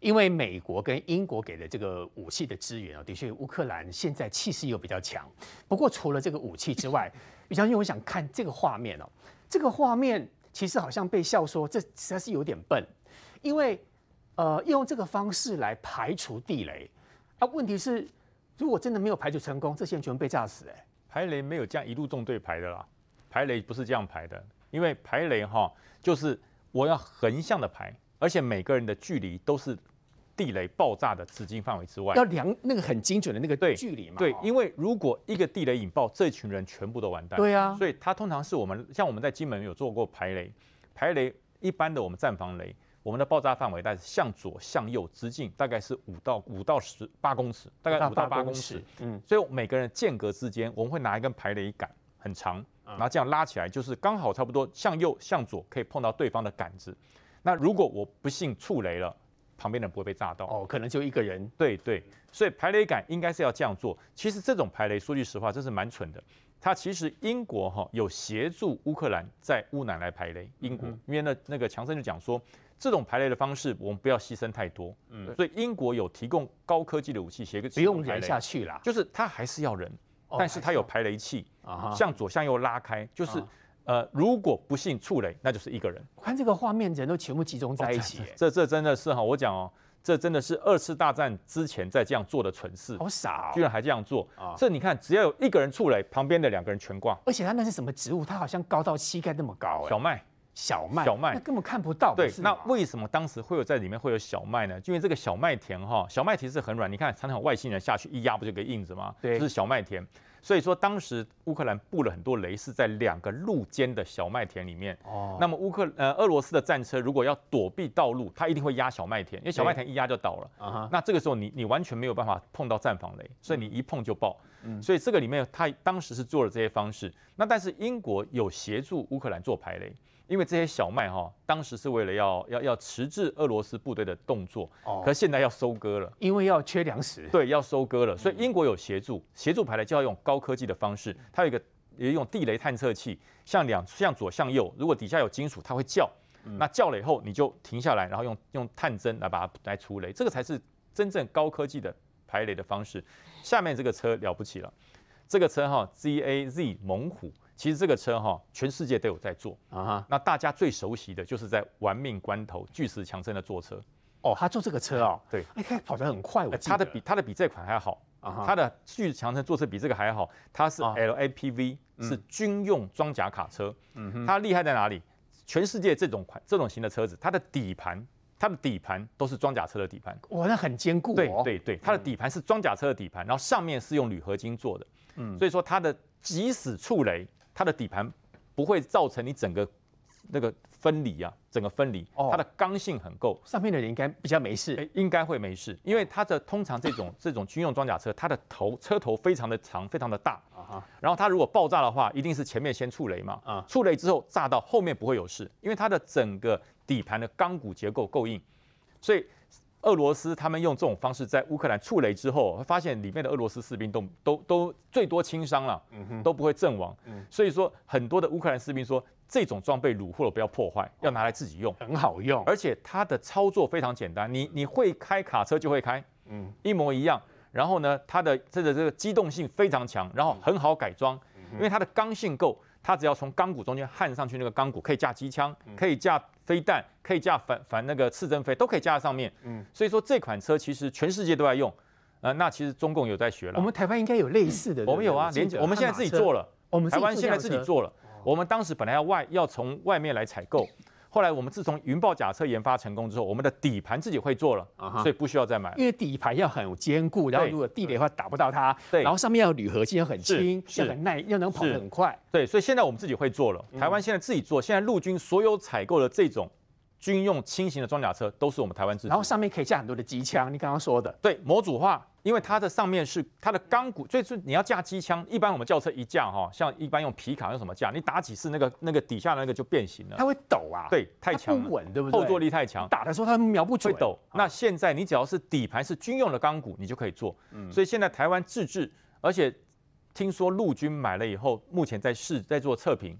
因为美国跟英国给的这个武器的支援啊，的确乌克兰现在气势又比较强。不过除了这个武器之外，于将军，我想看这个画面哦，这个画面其实好像被笑说这实在是有点笨，因为呃用这个方式来排除地雷啊，问题是如果真的没有排除成功，这些人全部被炸死哎。排雷没有这样一路纵队排的啦，排雷不是这样排的，因为排雷哈就是我要横向的排，而且每个人的距离都是。地雷爆炸的直径范围之外，要量那个很精准的那个距离嘛？对，因为如果一个地雷引爆，这群人全部都完蛋。对啊，所以它通常是我们像我们在金门有做过排雷，排雷一般的我们站防雷，我们的爆炸范围大概是向左向右直径大概是五到五到十八公尺，大概五到八公尺。嗯，所以每个人间隔之间，我们会拿一根排雷杆很长，然后这样拉起来就是刚好差不多向右向左可以碰到对方的杆子。那如果我不幸触雷了，旁边的人不会被炸到。哦，可能就一个人。对对，所以排雷杆应该是要这样做。其实这种排雷，说句实话，真是蛮蠢的。它其实英国哈有协助乌克兰在乌南来排雷。英国，因为那那个强森就讲说，这种排雷的方式我们不要牺牲太多。嗯，所以英国有提供高科技的武器，协个不用人下去啦，就是它还是要人，但是它有排雷器，向左向右拉开，就是。呃，如果不幸触雷，那就是一个人。看这个画面，人都全部集中在一起，这这真的是哈，我讲哦，这真的是二次大战之前在这样做的蠢事，好傻，居然还这样做啊！这你看，只要有一个人触雷，旁边的两个人全挂。而且他那是什么植物？它好像高到膝盖那么高。小麦，小麦，小麦，那根本看不到。对，那为什么当时会有在里面会有小麦呢？因为这个小麦田哈，小麦田是很软，你看常常有外星人下去一压，不就个印子吗？对，这是小麦田。所以说，当时乌克兰布了很多雷，是在两个路肩的小麦田里面。哦。那么乌克呃俄罗斯的战车如果要躲避道路，它一定会压小麦田，因为小麦田一压就倒了。啊哈。那这个时候你你完全没有办法碰到战防雷，所以你一碰就爆。嗯。所以这个里面他当时是做了这些方式。那但是英国有协助乌克兰做排雷。因为这些小麦哈，当时是为了要要要迟滞俄罗斯部队的动作，哦，可是现在要收割了，因为要缺粮食，对，要收割了，所以英国有协助，协助排雷就要用高科技的方式，它有一个也用地雷探测器，向两向左向右，如果底下有金属，它会叫，那叫了以后你就停下来，然后用用探针来把它来除雷，这个才是真正高科技的排雷的方式。下面这个车了不起了，这个车哈 ZAZ 猛虎。其实这个车哈，全世界都有在做啊。那大家最熟悉的就是在玩命关头，巨石强森的坐车。哦，他坐这个车哦，对，哎，跑得很快。他的比他的比这款还好啊。他的巨石强森坐车比这个还好，它是 LAPV，是军用装甲卡车。嗯哼，它厉害在哪里？全世界这种款这种型的车子，它的底盘，它的底盘都是装甲车的底盘。哇，那很坚固。对对对，它的底盘是装甲车的底盘，然后上面是用铝合金做的。嗯，所以说它的即使触雷。它的底盘不会造成你整个那个分离啊，整个分离，它的刚性很够，上面的人应该比较没事，应该会没事，因为它的通常这种这种军用装甲车，它的头车头非常的长，非常的大，然后它如果爆炸的话，一定是前面先触雷嘛，触雷之后炸到后面不会有事，因为它的整个底盘的钢骨结构够硬，所以。俄罗斯他们用这种方式在乌克兰触雷之后，发现里面的俄罗斯士兵都都都最多轻伤了，都不会阵亡。所以说很多的乌克兰士兵说，这种装备虏获了不要破坏，要拿来自己用，很好用，而且它的操作非常简单，你你会开卡车就会开，嗯，一模一样。然后呢，它的这个这个机动性非常强，然后很好改装，因为它的刚性够。它只要从钢骨中间焊上去，那个钢骨可以架机枪，可以架飞弹，可以架反反那个刺针飞，都可以架在上面。嗯，所以说这款车其实全世界都在用。呃，那其实中共有在学了。我们台湾应该有类似的。我们有啊，连我们现在自己做了。我们台湾现在自己做了。我们当时本来要外要从外面来采购。后来我们自从云豹甲车研发成功之后，我们的底盘自己会做了，所以不需要再买。因为底盘要很坚固，然后如果地雷的话打不到它，对，然后上面要铝合金，要很轻，要很耐，要能跑得很快。对，所以现在我们自己会做了。台湾现在自己做，现在陆军所有采购的这种军用轻型的装甲车都是我们台湾制。然后上面可以架很多的机枪，你刚刚说的。对，模组化。因为它的上面是它的钢骨，最是你要架机枪，一般我们轿车一架哈，像一般用皮卡用什么架，你打几次那个那个底下的那个就变形了，它会抖啊，对，太强不稳，对不对？后坐力太强，打的时候它瞄不准，会抖。那现在你只要是底盘是军用的钢骨，你就可以做。嗯，所以现在台湾自制，而且听说陆军买了以后，目前在试在做测评。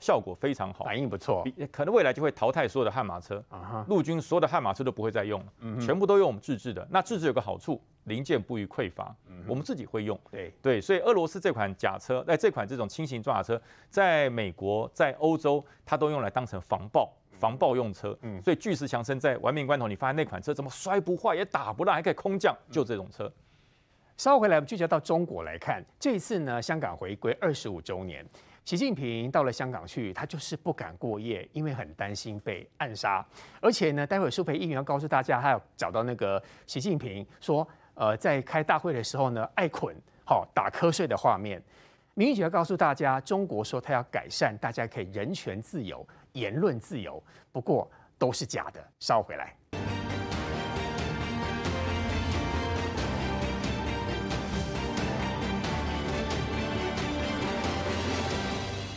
效果非常好，反应不错，可能未来就会淘汰所有的悍马车，陆军所有的悍马车都不会再用了，全部都用我们自制的。那自制有个好处，零件不予匮乏，我们自己会用。对对，所以俄罗斯这款甲车，哎，这款这种轻型装甲车，在美国、在欧洲，它都用来当成防爆、防爆用车。所以巨石强森在玩命关头，你发现那款车怎么摔不坏，也打不烂，还可以空降，就这种车。稍后回来，我们聚焦到中国来看，这一次呢，香港回归二十五周年。习近平到了香港去，他就是不敢过夜，因为很担心被暗杀。而且呢，待会苏培议员要告诉大家，他要找到那个习近平说，呃，在开大会的时候呢，爱捆，好打瞌睡的画面。民意局要告诉大家，中国说他要改善，大家可以人权自由、言论自由，不过都是假的。稍回来。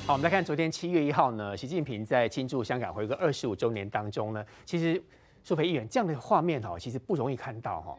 好，我们来看昨天七月一号呢，习近平在庆祝香港回归二十五周年当中呢，其实苏培议员这样的画面哈，其实不容易看到哈，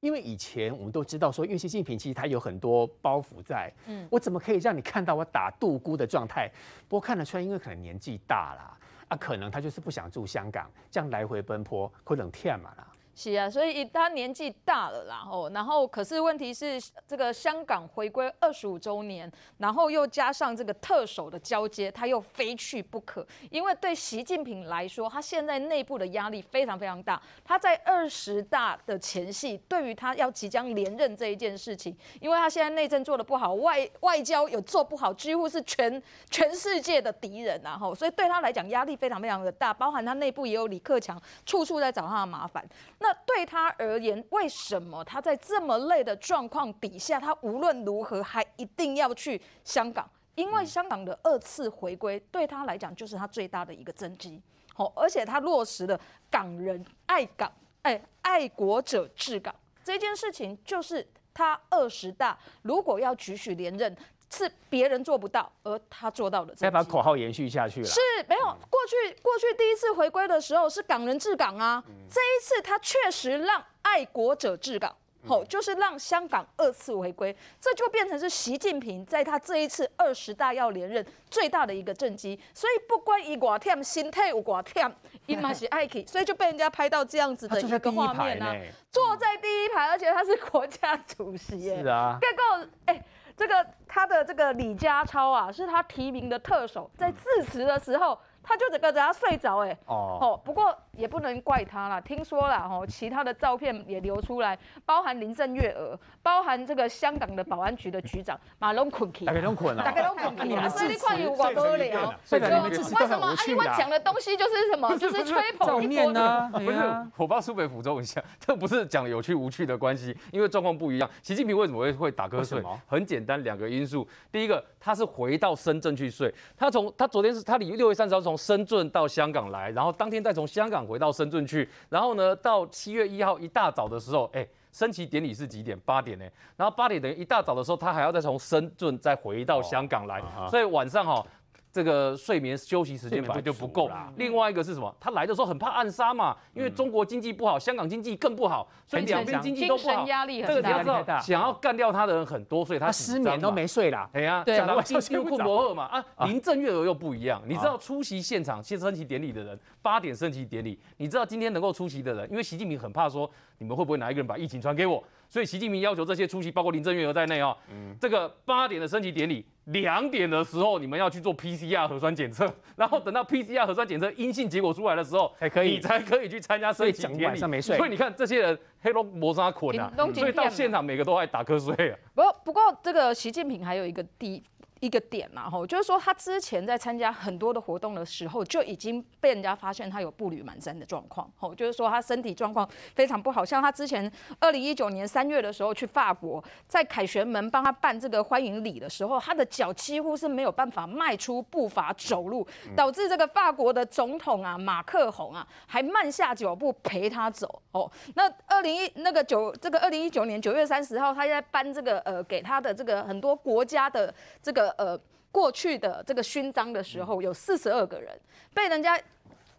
因为以前我们都知道说，因为习近平其实他有很多包袱在，嗯，我怎么可以让你看到我打杜姑的状态？不过看得出来，因为可能年纪大了啊，可能他就是不想住香港，这样来回奔波，可能天嘛啦。是啊，所以他年纪大了啦，哦，然后可是问题是这个香港回归二十五周年，然后又加上这个特首的交接，他又非去不可。因为对习近平来说，他现在内部的压力非常非常大。他在二十大的前夕，对于他要即将连任这一件事情，因为他现在内政做得不好，外外交有做不好，几乎是全全世界的敌人，然后所以对他来讲压力非常非常的大，包含他内部也有李克强，处处在找他的麻烦。那对他而言，为什么他在这么累的状况底下，他无论如何还一定要去香港？因为香港的二次回归对他来讲就是他最大的一个增肌。好，而且他落实了港人爱港、爱爱国者治港这件事情，就是他二十大如果要继续连任。是别人做不到，而他做到了。再把口号延续下去了。是没有过去，过去第一次回归的时候是港人治港啊。嗯、这一次他确实让爱国者治港，吼、嗯，就是让香港二次回归，这就变成是习近平在他这一次二十大要连任最大的一个政绩。所以不管伊寡忝，心态有寡忝，伊嘛是爱去，所以就被人家拍到这样子的一个画面啊。坐在第一排，而且他是国家主席耶。是啊。结果哎。这个他的这个李家超啊，是他提名的特首，在致辞的时候。他就整个在他睡着哎哦，不过也不能怪他啦。听说了哦，其他的照片也流出来，包含林郑月娥，包含这个香港的保安局的局长马龙坤大家都困了，大家都困了，所以你看有我多聊。为什么？啊，因为讲的东西就是什么？就是吹捧一波呢？不是，我帮苏北辅助一下，这不是讲有趣无趣的关系，因为状况不一样。习近平为什么会会打瞌睡？很简单，两个因素。第一个，他是回到深圳去睡。他从他昨天是他离六月三十号从深圳到香港来，然后当天再从香港回到深圳去，然后呢，到七月一号一大早的时候，哎，升旗典礼是几点？八点呢？然后八点等于一大早的时候，他还要再从深圳再回到香港来，哦、所以晚上哈、哦。这个睡眠休息时间本来就不够。另外一个是什么？他来的时候很怕暗杀嘛，因为中国经济不好，香港经济更不好，所以两边经济都不好。压力很大。想要干掉他的人很多，所以他失眠都没睡啦。哎呀，讲到金库摩尔嘛啊，林郑月娥又不一样。你知道出席现场先升旗典礼的人，八点升旗典礼。你知道今天能够出席的人，因为习近平很怕说你们会不会哪一个人把疫情传给我。所以习近平要求这些出席，包括林郑月娥在内哦，嗯，这个八点的升旗典礼，两点的时候你们要去做 PCR 核酸检测，然后等到 PCR 核酸检测阴性结果出来的时候，才可以，你才可以去参加升旗典礼。晚上没睡。所以你看这些人黑龙磨砂捆啊，所以到现场每个都爱打瞌睡啊。不不过这个习近平还有一个第。一个点嘛，吼，就是说他之前在参加很多的活动的时候，就已经被人家发现他有步履蹒跚的状况，吼，就是说他身体状况非常不好。像他之前二零一九年三月的时候去法国，在凯旋门帮他办这个欢迎礼的时候，他的脚几乎是没有办法迈出步伐走路，导致这个法国的总统啊马克宏啊还慢下脚步陪他走。哦，那二零一那个九这个二零一九年九月三十号，他在颁这个呃给他的这个很多国家的这个。呃，过去的这个勋章的时候，有四十二个人被人家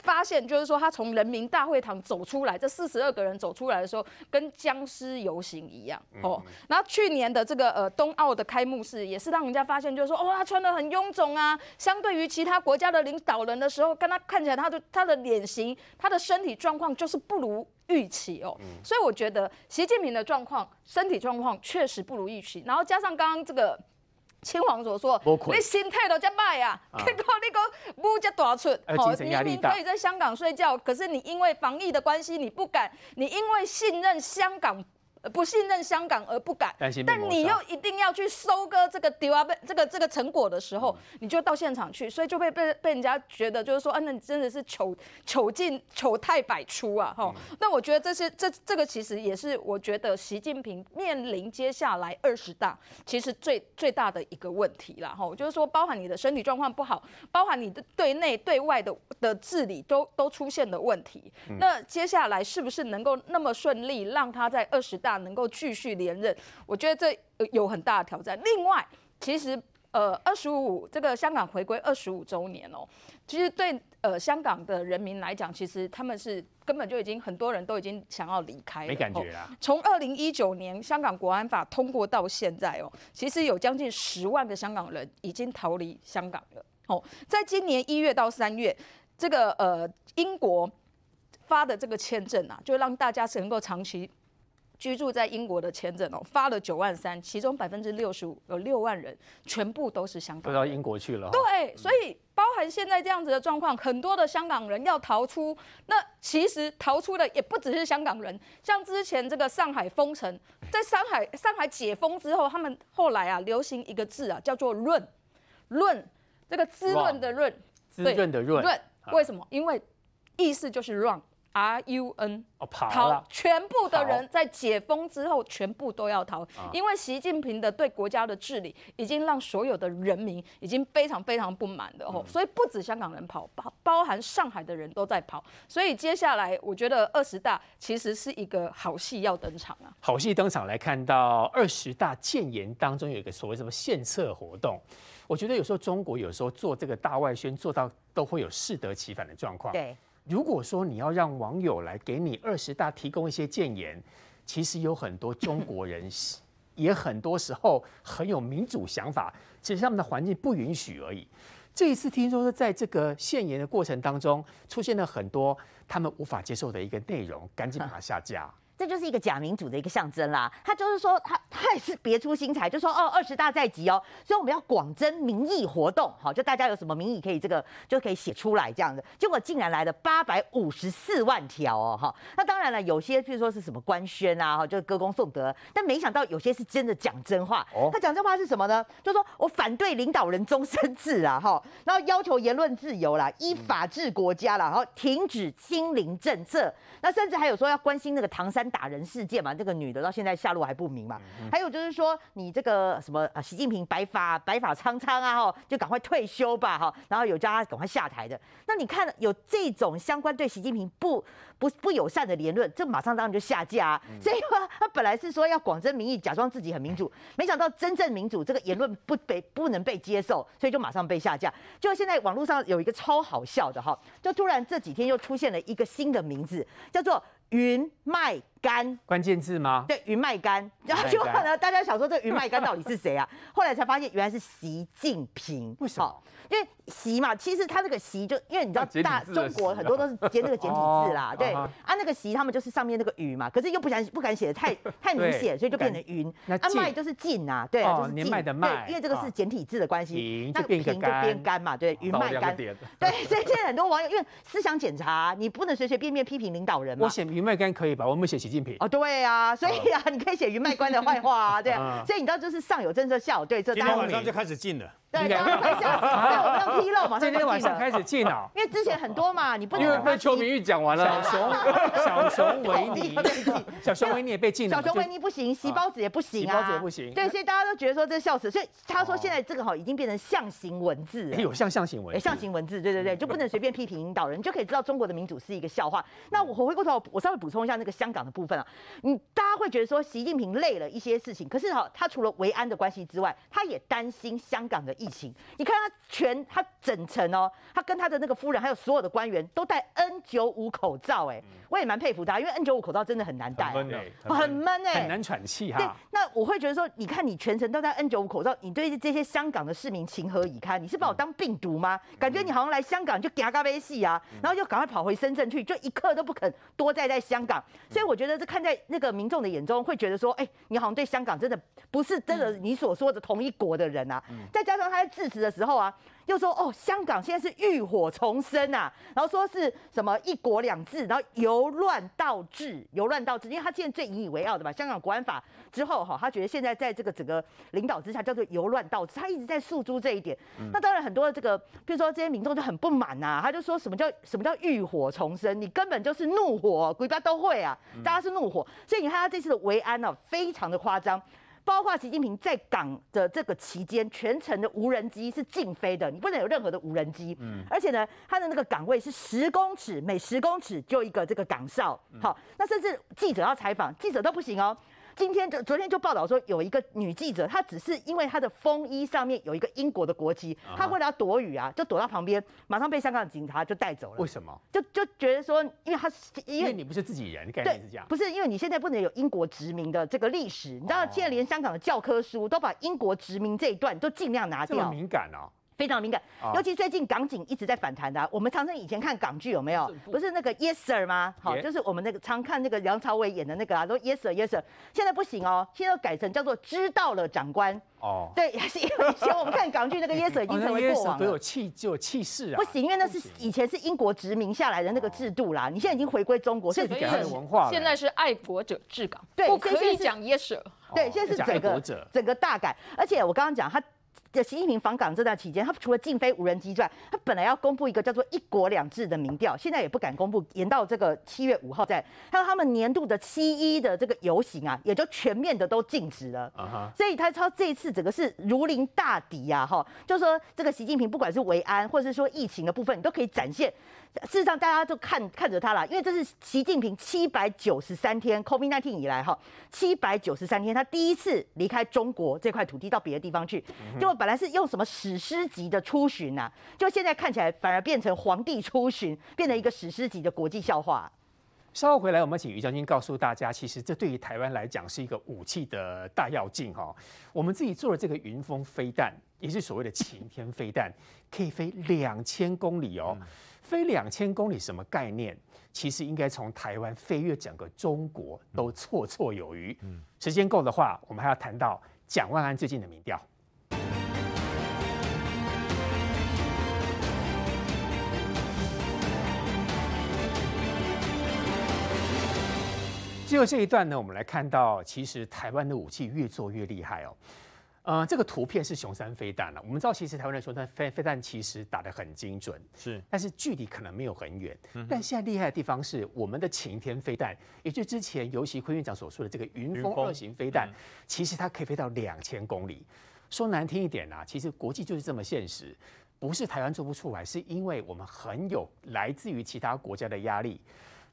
发现，就是说他从人民大会堂走出来，这四十二个人走出来的时候，跟僵尸游行一样哦。然后去年的这个呃冬奥的开幕式，也是让人家发现，就是说哦，他穿的很臃肿啊，相对于其他国家的领导人的时候，跟他看起来，他的他的脸型，他的身体状况就是不如预期哦。所以我觉得习近平的状况，身体状况确实不如预期。然后加上刚刚这个。亲王所说，你心态都这坏啊，结果你个母这大出，哦，明明可以在香港睡觉，可是你因为防疫的关系，你不敢，你因为信任香港。不信任香港而不敢，但你又一定要去收割这个丢啊，这个这个成果的时候，你就到现场去，所以就被被被人家觉得就是说，啊，那你真的是糗糗尽糗态百出啊，哈。那我觉得这是这这个其实也是我觉得习近平面临接下来二十大其实最最大的一个问题了，哈，就是说包含你的身体状况不好，包含你的对内对外的的治理都都出现的问题。那接下来是不是能够那么顺利让他在二十大能够继续连任，我觉得这有很大的挑战。另外，其实呃二十五这个香港回归二十五周年哦，其实对呃香港的人民来讲，其实他们是根本就已经很多人都已经想要离开了，没感觉啦。从二零一九年香港国安法通过到现在哦，其实有将近十万个香港人已经逃离香港了哦，在今年一月到三月，这个呃英国发的这个签证啊，就让大家是能够长期。居住在英国的签证哦，发了九万三，其中百分之六十五有六万人全部都是香港，都到英国去了。对，所以包含现在这样子的状况，很多的香港人要逃出，那其实逃出的也不只是香港人，像之前这个上海封城，在上海上海解封之后，他们后来啊流行一个字啊，叫做“润”，润这个滋润的润，滋润的润，润为什么？因为意思就是 run。R U N 哦，跑逃，全部的人在解封之后全部都要逃，因为习近平的对国家的治理已经让所有的人民已经非常非常不满的哦，所以不止香港人跑，包包含上海的人都在跑，所以接下来我觉得二十大其实是一个好戏要登场啊，好戏登场来看到二十大建言当中有一个所谓什么献策活动，我觉得有时候中国有时候做这个大外宣做到都会有适得其反的状况，对。如果说你要让网友来给你二十大提供一些建言，其实有很多中国人 也很多时候很有民主想法，只是他们的环境不允许而已。这一次听说是在这个献言的过程当中，出现了很多他们无法接受的一个内容，赶紧把它下架。这就是一个假民主的一个象征啦。他就是说，他他也是别出心裁，就说哦，二十大在即哦，所以我们要广征民意活动，好，就大家有什么民意可以这个就可以写出来这样子。结果竟然来了八百五十四万条哦，哈。那当然了，有些譬如说是什么官宣啊，哈，就是歌功颂德，但没想到有些是真的讲真话。他讲真话是什么呢？就说我反对领导人终身制啊，哈，然后要求言论自由啦，依法治国家啦，然后停止清零政策，那甚至还有说要关心那个唐山。打人事件嘛，这个女的到现在下落还不明嘛。还有就是说，你这个什么啊，习近平白发白发苍苍啊，哈，就赶快退休吧，哈。然后有叫他赶快下台的。那你看有这种相关对习近平不不不友善的言论，这马上当然就下架啊。所以他他本来是说要广征民意，假装自己很民主，没想到真正民主这个言论不被不能被接受，所以就马上被下架。就现在网络上有一个超好笑的哈，就突然这几天又出现了一个新的名字，叫做。云麦干，关键字吗？对，云麦干。然后结果呢，大家想说这个云麦干到底是谁啊？后来才发现原来是习近平。为什么？因为习嘛，其实他那个习就因为你知道大中国很多都是接那个简体字啦，对啊，那个习他们就是上面那个雨嘛，可是又不想不敢写的太 太明显，所以就变成云。那麦就是进啊，对，就是年迈的迈，因为这个是简体字的关系，那平就变干嘛，对，云麦干。对，所以现在很多网友因为思想检查，你不能随随便便批评领导人嘛。我写云麦干可以吧？我没写习近平。哦，对啊，所以啊，你可以写云麦官的坏话啊，对啊，所以你知道就是上有政策，下有对策。今天晚上就开始禁了。对，刚刚开始，对，我们要披露嘛。今天晚上开始禁了，因为之前很多嘛，你不能。因为被邱明玉讲完了。小熊，小熊 维尼，小熊维尼也被禁了。小熊维尼不行，习包子也不行啊。子也不行。对，所以大家都觉得说这是笑死，所以他说现在这个哈已经变成象形文字。有像象形文字。象形文字，对对对，就不能随便批评领导人，你就可以知道中国的民主是一个笑话。那我回过头，我稍微补充一下那个香港的部分啊，你大家会觉得说习近平累了一些事情，可是哈，他除了维安的关系之外，他也担心香港的疫情。你看。他全他整层哦，他跟他的那个夫人还有所有的官员都戴 N 九五口罩，哎，我也蛮佩服他，因为 N 九五口罩真的很难戴，很闷哎，很闷哎，很难喘气哈。对，那我会觉得说，你看你全程都戴 N 九五口罩，你对这些香港的市民情何以堪？你是把我当病毒吗？感觉你好像来香港就嘎嘎杯戏啊，然后就赶快跑回深圳去，就一刻都不肯多待在香港。所以我觉得这看在那个民众的眼中，会觉得说，哎，你好像对香港真的不是真的你所说的同一国的人啊。再加上他在致辞的时候。啊，又说哦，香港现在是浴火重生啊，然后说是什么一国两制，然后由乱到治，由乱到治，因为他现在最引以为傲的嘛，香港国安法之后哈，他觉得现在在这个整个领导之下叫做由乱到治，他一直在诉诸这一点。那当然很多的这个，比如说这些民众就很不满呐、啊，他就说什么叫什么叫浴火重生？你根本就是怒火，鬼巴都会啊，大家是怒火，所以你看他这次的维安呢、啊，非常的夸张。包括习近平在港的这个期间，全程的无人机是禁飞的，你不能有任何的无人机。嗯，而且呢，他的那个岗位是十公尺，每十公尺就一个这个岗哨。好，那甚至记者要采访，记者都不行哦。今天就昨天就报道说，有一个女记者，她只是因为她的风衣上面有一个英国的国旗，她为了要躲雨啊，就躲到旁边，马上被香港警察就带走了。为什么？就就觉得说，因为她因为，因为你不是自己人，概念是这样。不是，因为你现在不能有英国殖民的这个历史，你知道，现在连香港的教科书都把英国殖民这一段都尽量拿掉。这么敏感哦。非常敏感，尤其最近港警一直在反弹的、啊。我们常常以前看港剧有没有？不是那个 Yes Sir 吗？好，就是我们那个常看那个梁朝伟演的那个啊，说 Yes Sir Yes Sir。现在不行哦，现在要改成叫做知道了长官。哦，对，是 因为以前我们看港剧那个 Yes Sir 已经成为过往了。都有气就有气势啊。不行，因为那是以前是英国殖民下来的那个制度啦。你现在已经回归中国，是给他的文化。现在是爱国者治港，对，不可以讲 Yes Sir。对，现在是整个整个大改，而且我刚刚讲他。在习近平访港这段期间，他除了禁飞无人机之外，他本来要公布一个叫做“一国两制”的民调，现在也不敢公布，延到这个七月五号再。还有他们年度的七一的这个游行啊，也就全面的都禁止了。Uh huh. 所以他说这一次整个是如临大敌呀，哈，就是说这个习近平不管是维安或者是说疫情的部分，你都可以展现。事实上，大家就看看着他了，因为这是习近平七百九十三天 COVID-19 以来哈，七百九十三天他第一次离开中国这块土地到别的地方去，就本来是用什么史诗级的出巡呐，就现在看起来反而变成皇帝出巡，变成一个史诗级的国际笑话。稍后回来，我们请于将军告诉大家，其实这对于台湾来讲是一个武器的大要进哈。我们自己做的这个云峰飞弹，也是所谓的晴天飞弹，可以飞两千公里哦。飞两千公里什么概念？其实应该从台湾飞越整个中国都绰绰有余。嗯，时间够的话，我们还要谈到蒋万安最近的民调。最后这一段呢，我们来看到，其实台湾的武器越做越厉害哦。呃，这个图片是雄三飞弹了。我们知道，其实台湾的雄三飞飞弹其实打得很精准，是，但是距离可能没有很远。嗯、但现在厉害的地方是，我们的晴天飞弹，也就是之前尤其坤院长所说的这个云峰二型飞弹，嗯、其实它可以飞到两千公里。说难听一点啊，其实国际就是这么现实，不是台湾做不出来，是因为我们很有来自于其他国家的压力。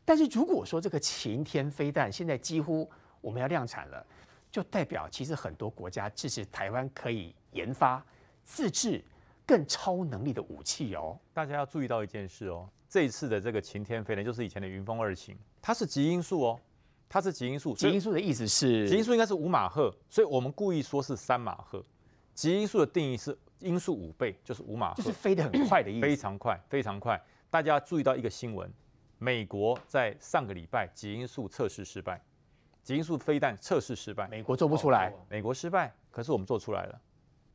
但是如果说这个晴天飞弹现在几乎我们要量产了。就代表其实很多国家支持台湾可以研发自制更超能力的武器哦。大家要注意到一件事哦，这一次的这个晴天飞弹就是以前的云峰二型，它是极音速哦，它是极音速。极音速的意思是？极音速应该是五马赫，所以我们故意说是三马赫。极音速的定义是音速五倍，就是五马赫，就是飞得很快的意思。非常快，非常快。大家注意到一个新闻，美国在上个礼拜极音速测试失败。极音速飞弹测试失败，美国做不出来，美国失败，可是我们做出来了，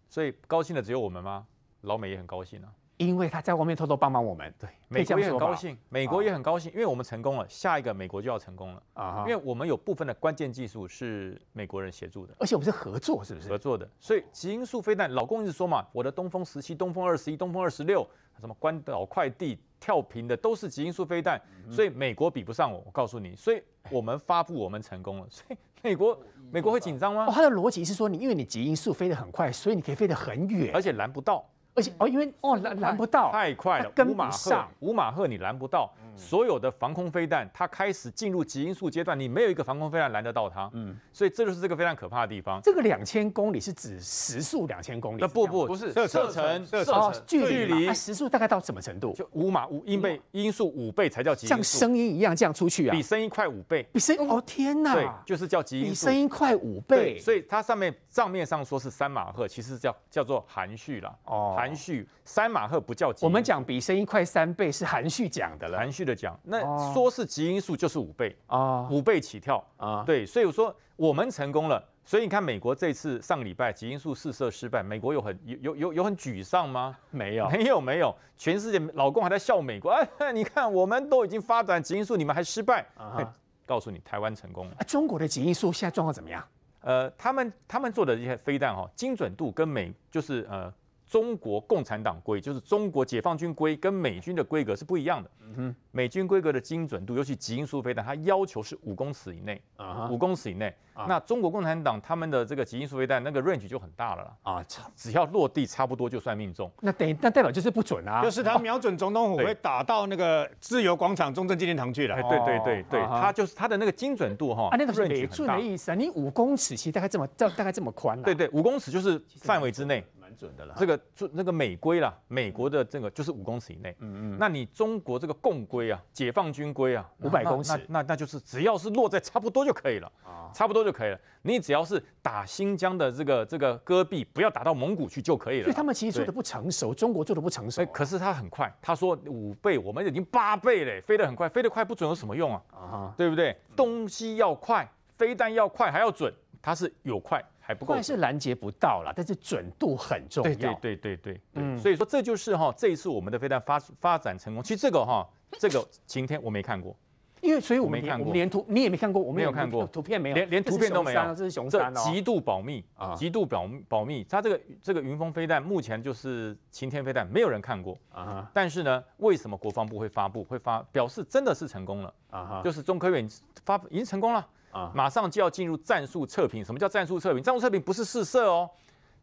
所以高兴的只有我们吗？老美也很高兴啊，因为他在外面偷偷帮忙我们，对，美国也很高兴，美国也很高兴，因为我们成功了，下一个美国就要成功了啊，因为我们有部分的关键技术是美国人协助的，而且我们是合作，是不是？合作的，所以极音速飞弹，老公一直说嘛，我的东风十七、东风二十一、东风二十六，什么关岛快递。跳频的都是极音速飞弹，所以美国比不上我。我告诉你，所以我们发布我们成功了，所以美国美国会紧张吗？哦，他的逻辑是说，你因为你极音速飞得很快，所以你可以飞得很远，而且拦不到。而且哦，因为哦拦拦不到，太快了，跟不上。五马赫你拦不到，所有的防空飞弹它开始进入极音速阶段，你没有一个防空飞弹拦得到它。嗯，所以这就是这个非常可怕的地方。这个两千公里是指时速两千公里？那不不不是射程射程距离时速大概到什么程度？就五马五音倍音速五倍才叫极音速，像声音一样这样出去啊？比声音快五倍，比声哦天哪！对，就是叫极音速，比声音快五倍。所以它上面账面上说是三马赫，其实叫叫做含蓄啦哦，含蓄三。三马赫不叫极，我们讲比声音快三倍是含蓄讲的了，含蓄的讲。那说是极音速就是五倍啊，五倍起跳啊。对，所以我说我们成功了。所以你看，美国这次上个礼拜极音速试射失败，美国有很有有有有很沮丧吗？没有，没有，没有。全世界老公还在笑美国，哎，你看我们都已经发展极音速，你们还失败。告诉你，台湾成功了。中国的极音速现在状况怎么样？呃，他们他们做的这些飞弹哈，精准度跟美就是呃。中国共产党规，就是中国解放军规跟美军的规格是不一样的。嗯哼，美军规格的精准度，尤其极音速飞弹，它要求是五公尺以内啊，五公尺以内。那中国共产党他们的这个极音速飞弹那个 range 就很大了啦啊，只要落地差不多就算命中。那等于那代表就是不准啊，就是他瞄准总统府会打到那个自由广场、中正纪念堂去了。对对对对，它就是它的那个精准度哈，啊，那个是美准的意思啊，你五公尺其实大概这么大大概这么宽。对对，五公尺就是范围之内。准的了，这个就那个美规啦，美国的这个就是五公尺以内。嗯嗯，那你中国这个共规啊，解放军规啊，五百公尺，那那那就是只要是落在差不多就可以了啊，差不多就可以了。你只要是打新疆的这个这个戈壁，不要打到蒙古去就可以了。所以他们其实做的不成熟，中国做的不成熟。可是他很快，他说五倍，我们已经八倍嘞，飞得很快，飞得快不准有什么用啊？啊，对不对？东西要快，飞弹要快还要准，它是有快。还不够，但是拦截不到了，但是准度很重要。对对对对对，嗯，所以说这就是哈，这一次我们的飞弹发发展成功。其实这个哈，这个晴天我没看过，因为所以我没看过，连图你也没看过，我没有看过图片没有，连连图片都没有。这是雄三哦，极度保密啊，极度保保密。它这个这个云峰飞弹目前就是晴天飞弹，没有人看过啊。但是呢，为什么国防部会发布会发表示真的是成功了啊？就是中科院发已经成功了。啊，马上就要进入战术测评。什么叫战术测评？战术测评不是试射哦，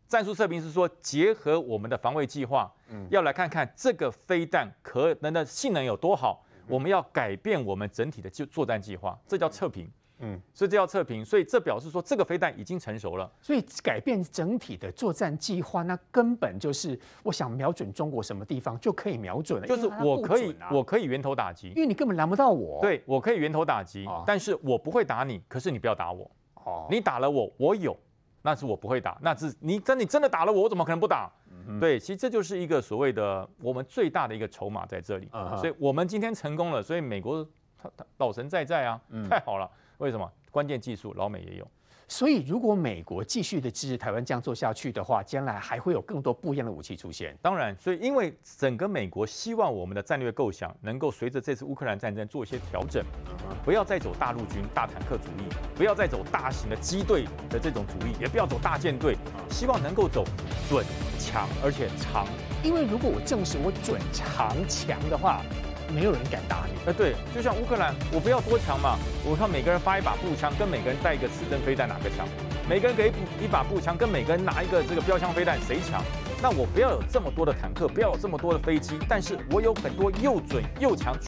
战术测评是说结合我们的防卫计划，嗯，要来看看这个飞弹可能的性能有多好，我们要改变我们整体的就作战计划，这叫测评。嗯，所以这要测评，所以这表示说这个飞弹已经成熟了。所以改变整体的作战计划，那根本就是我想瞄准中国什么地方就可以瞄准了。就是我可以，我可以源头打击，因为你根本拦不到我。对，我可以源头打击，但是我不会打你，可是你不要打我。哦，你打了我，我有，那是我不会打，那是你真你真的打了我，我怎么可能不打？对，其实这就是一个所谓的我们最大的一个筹码在这里。所以我们今天成功了，所以美国他他老神在在啊，太好了。为什么？关键技术老美也有，所以如果美国继续的支持台湾这样做下去的话，将来还会有更多不一样的武器出现。当然，所以因为整个美国希望我们的战略构想能够随着这次乌克兰战争做一些调整，不要再走大陆军、大坦克主义，不要再走大型的机队的这种主义，也不要走大舰队，希望能够走准、强而且长。因为如果我证实我准、长、强的话。没有人敢打你，啊，对，就像乌克兰，我不要多强嘛，我看每个人发一把步枪，跟每个人带一个刺针飞弹哪个强？每个人给一把步枪，跟每个人拿一个这个标枪飞弹谁强？那我不要有这么多的坦克，不要有这么多的飞机，但是我有很多又准又强。